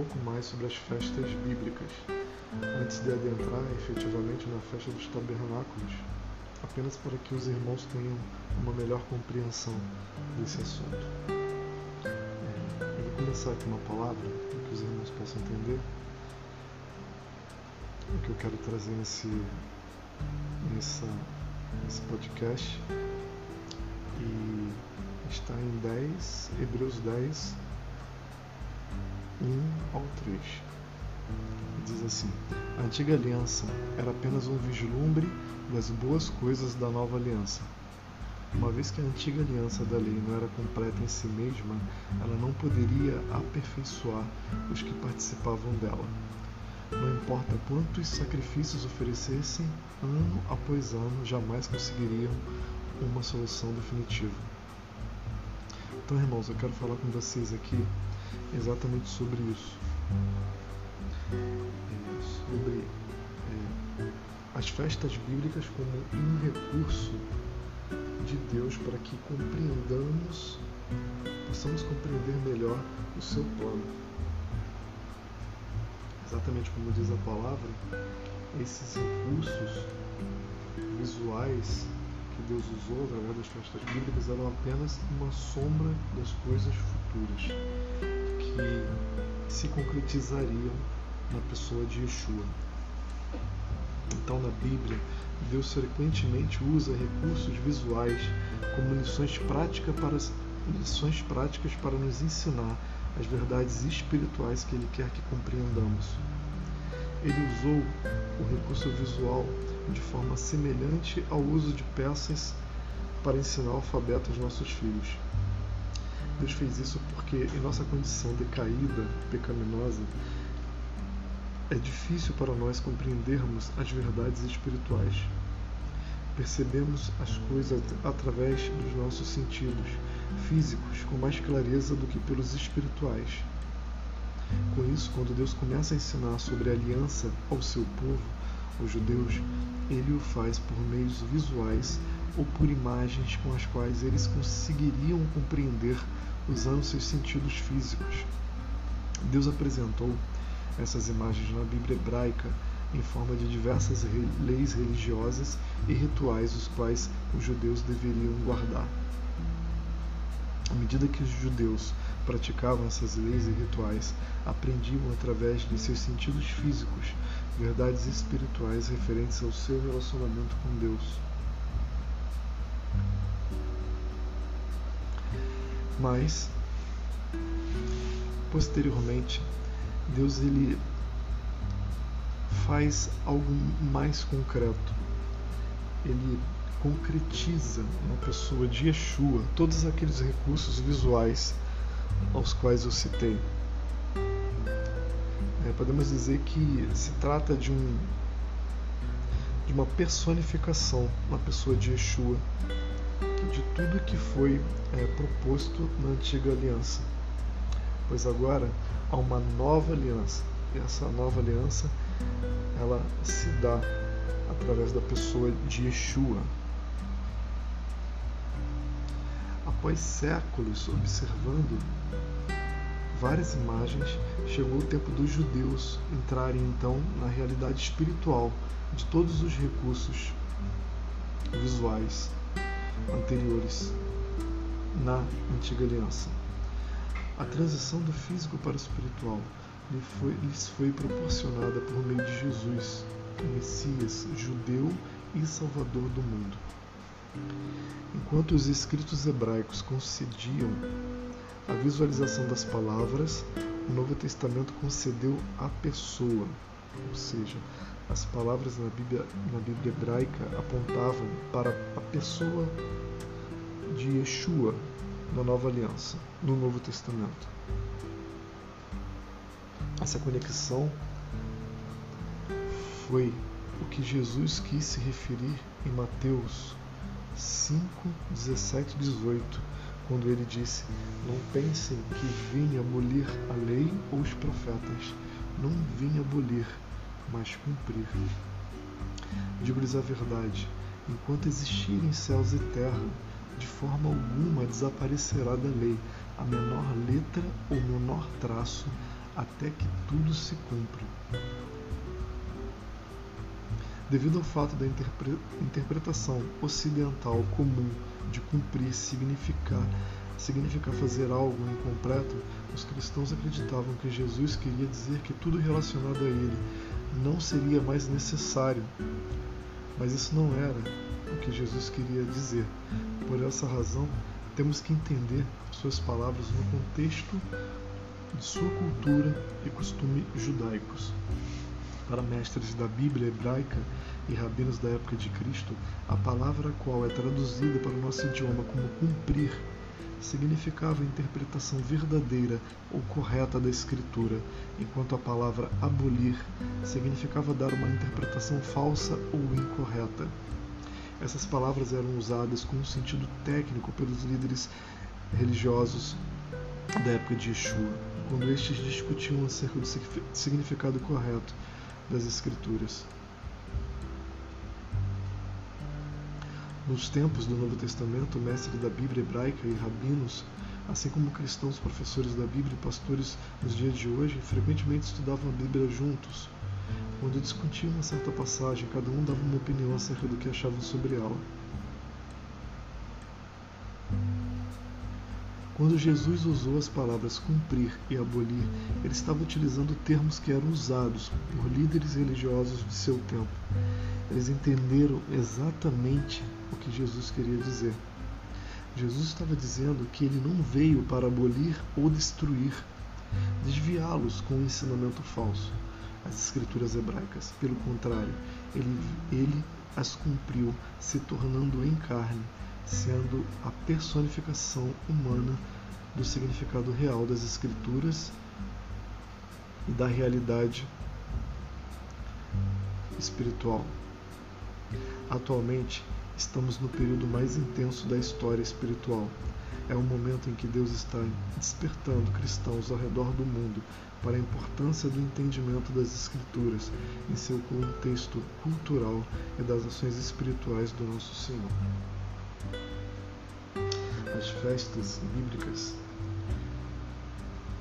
pouco mais sobre as festas bíblicas, antes de adentrar efetivamente na festa dos tabernáculos, apenas para que os irmãos tenham uma melhor compreensão desse assunto. É, eu vou começar aqui uma palavra para que os irmãos possam entender o que eu quero trazer nesse, nessa, nesse podcast. E está em 10, Hebreus 10, 1 ao 3. Diz assim: A antiga aliança era apenas um vislumbre das boas coisas da nova aliança. Uma vez que a antiga aliança da lei não era completa em si mesma, ela não poderia aperfeiçoar os que participavam dela. Não importa quantos sacrifícios oferecessem, ano após ano, jamais conseguiriam uma solução definitiva. Então, irmãos, eu quero falar com vocês aqui exatamente sobre isso. É, sobre é, as festas bíblicas como um recurso de Deus para que compreendamos, possamos compreender melhor o seu plano. Exatamente como diz a palavra, esses recursos visuais que Deus usou através das festas bíblicas eram apenas uma sombra das coisas futuras que se concretizariam na pessoa de Yeshua. Então, na Bíblia, Deus frequentemente usa recursos visuais como lições práticas para, lições práticas para nos ensinar as verdades espirituais que Ele quer que compreendamos. Ele usou o recurso visual de forma semelhante ao uso de peças para ensinar o alfabeto aos nossos filhos. Deus fez isso porque, em nossa condição decaída, pecaminosa, é difícil para nós compreendermos as verdades espirituais. Percebemos as coisas através dos nossos sentidos físicos com mais clareza do que pelos espirituais. Com isso, quando Deus começa a ensinar sobre a aliança ao seu povo, os judeus, ele o faz por meios visuais ou por imagens com as quais eles conseguiriam compreender usando seus sentidos físicos. Deus apresentou essas imagens na Bíblia hebraica em forma de diversas leis religiosas e rituais os quais os judeus deveriam guardar. À medida que os judeus praticavam essas leis e rituais, aprendiam através de seus sentidos físicos verdades espirituais referentes ao seu relacionamento com Deus. Mas, posteriormente, Deus ele faz algo mais concreto. Ele concretiza na pessoa de Yeshua todos aqueles recursos visuais aos quais eu citei. É, podemos dizer que se trata de um de uma personificação na pessoa de Yeshua de tudo que foi é, proposto na antiga aliança, pois agora há uma nova aliança e essa nova aliança ela se dá através da pessoa de Yeshua. Após séculos observando várias imagens, chegou o tempo dos judeus entrarem então na realidade espiritual de todos os recursos visuais anteriores na antiga aliança. A transição do físico para o espiritual lhes foi proporcionada por meio de Jesus, o Messias judeu e Salvador do mundo. Enquanto os escritos hebraicos concediam a visualização das palavras, o Novo Testamento concedeu a pessoa, ou seja, as palavras na Bíblia, na Bíblia hebraica apontavam para a pessoa de Yeshua na Nova Aliança, no Novo Testamento. Essa conexão foi o que Jesus quis se referir em Mateus 5, 17 e 18, quando ele disse: Não pensem que vim abolir a lei ou os profetas. Não vim abolir, mas cumprir. Digo-lhes a verdade: enquanto existirem céus e terra, de forma alguma desaparecerá da lei a menor letra ou menor traço até que tudo se cumpra. Devido ao fato da interpre interpretação ocidental comum de cumprir significar, significar fazer algo incompleto, os cristãos acreditavam que Jesus queria dizer que tudo relacionado a ele não seria mais necessário. Mas isso não era o que Jesus queria dizer. Por essa razão, temos que entender suas palavras no contexto de sua cultura e costume judaicos. Para mestres da Bíblia hebraica e rabinos da época de Cristo, a palavra qual é traduzida para o nosso idioma como cumprir significava a interpretação verdadeira ou correta da Escritura, enquanto a palavra abolir significava dar uma interpretação falsa ou incorreta. Essas palavras eram usadas com um sentido técnico pelos líderes religiosos da época de Yeshua, quando estes discutiam acerca do significado correto das Escrituras. Nos tempos do Novo Testamento, mestres da Bíblia hebraica e rabinos, assim como cristãos professores da Bíblia e pastores nos dias de hoje, frequentemente estudavam a Bíblia juntos. Quando discutiam uma certa passagem, cada um dava uma opinião acerca do que achavam sobre ela. Quando Jesus usou as palavras cumprir e abolir, ele estava utilizando termos que eram usados por líderes religiosos de seu tempo. Eles entenderam exatamente o que Jesus queria dizer. Jesus estava dizendo que ele não veio para abolir ou destruir, desviá-los com um ensinamento falso, as escrituras hebraicas. Pelo contrário, ele, ele as cumpriu, se tornando em carne sendo a personificação humana do significado real das Escrituras e da realidade espiritual. Atualmente, estamos no período mais intenso da história espiritual. É um momento em que Deus está despertando cristãos ao redor do mundo para a importância do entendimento das Escrituras em seu contexto cultural e das ações espirituais do nosso Senhor as festas bíblicas,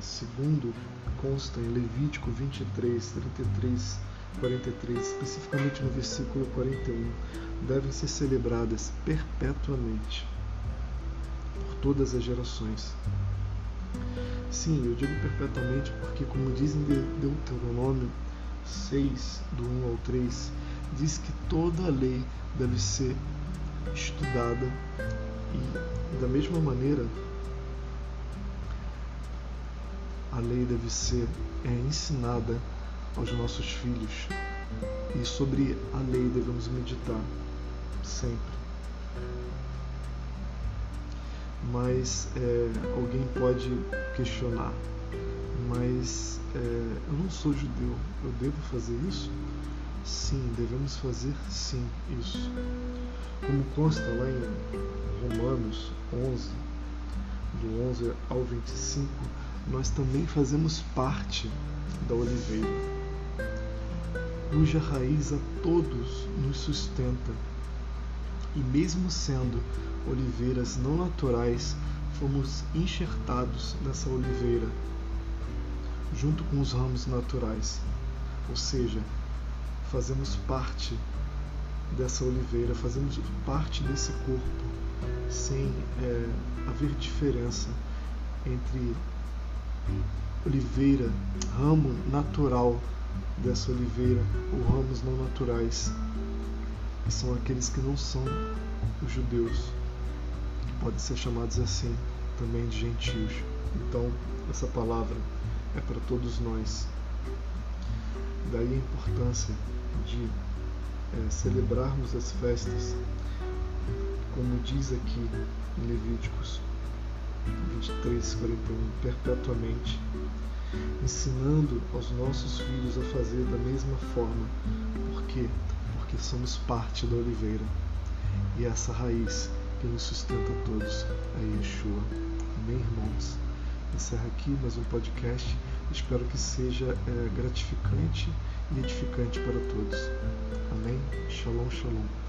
segundo consta em Levítico 23, 33, 43, especificamente no versículo 41, devem ser celebradas perpetuamente por todas as gerações. Sim, eu digo perpetuamente porque, como diz em Deuteronômio 6, do 1 ao 3, diz que toda a lei deve ser estudada e, da mesma maneira, a lei deve ser é, ensinada aos nossos filhos e sobre a lei devemos meditar sempre. Mas é, alguém pode questionar, mas é, eu não sou judeu, eu devo fazer isso? Sim, devemos fazer sim isso. Como consta lá em Romanos 11, do 11 ao 25, nós também fazemos parte da oliveira, cuja raiz a todos nos sustenta. E mesmo sendo oliveiras não naturais, fomos enxertados nessa oliveira, junto com os ramos naturais, ou seja, fazemos parte dessa oliveira, fazemos parte desse corpo, sem é, haver diferença entre oliveira, ramo natural dessa oliveira ou ramos não naturais, que são aqueles que não são os judeus, que podem ser chamados assim também de gentios. Então, essa palavra é para todos nós. Daí a importância de é, celebrarmos as festas, como diz aqui em Levíticos 23, 41, perpetuamente, ensinando aos nossos filhos a fazer da mesma forma. Por quê? Porque somos parte da oliveira e essa raiz que nos sustenta todos é Yeshua. Amém, irmãos? Encerra aqui mais um podcast. Espero que seja é, gratificante e edificante para todos. Amém? Shalom, shalom.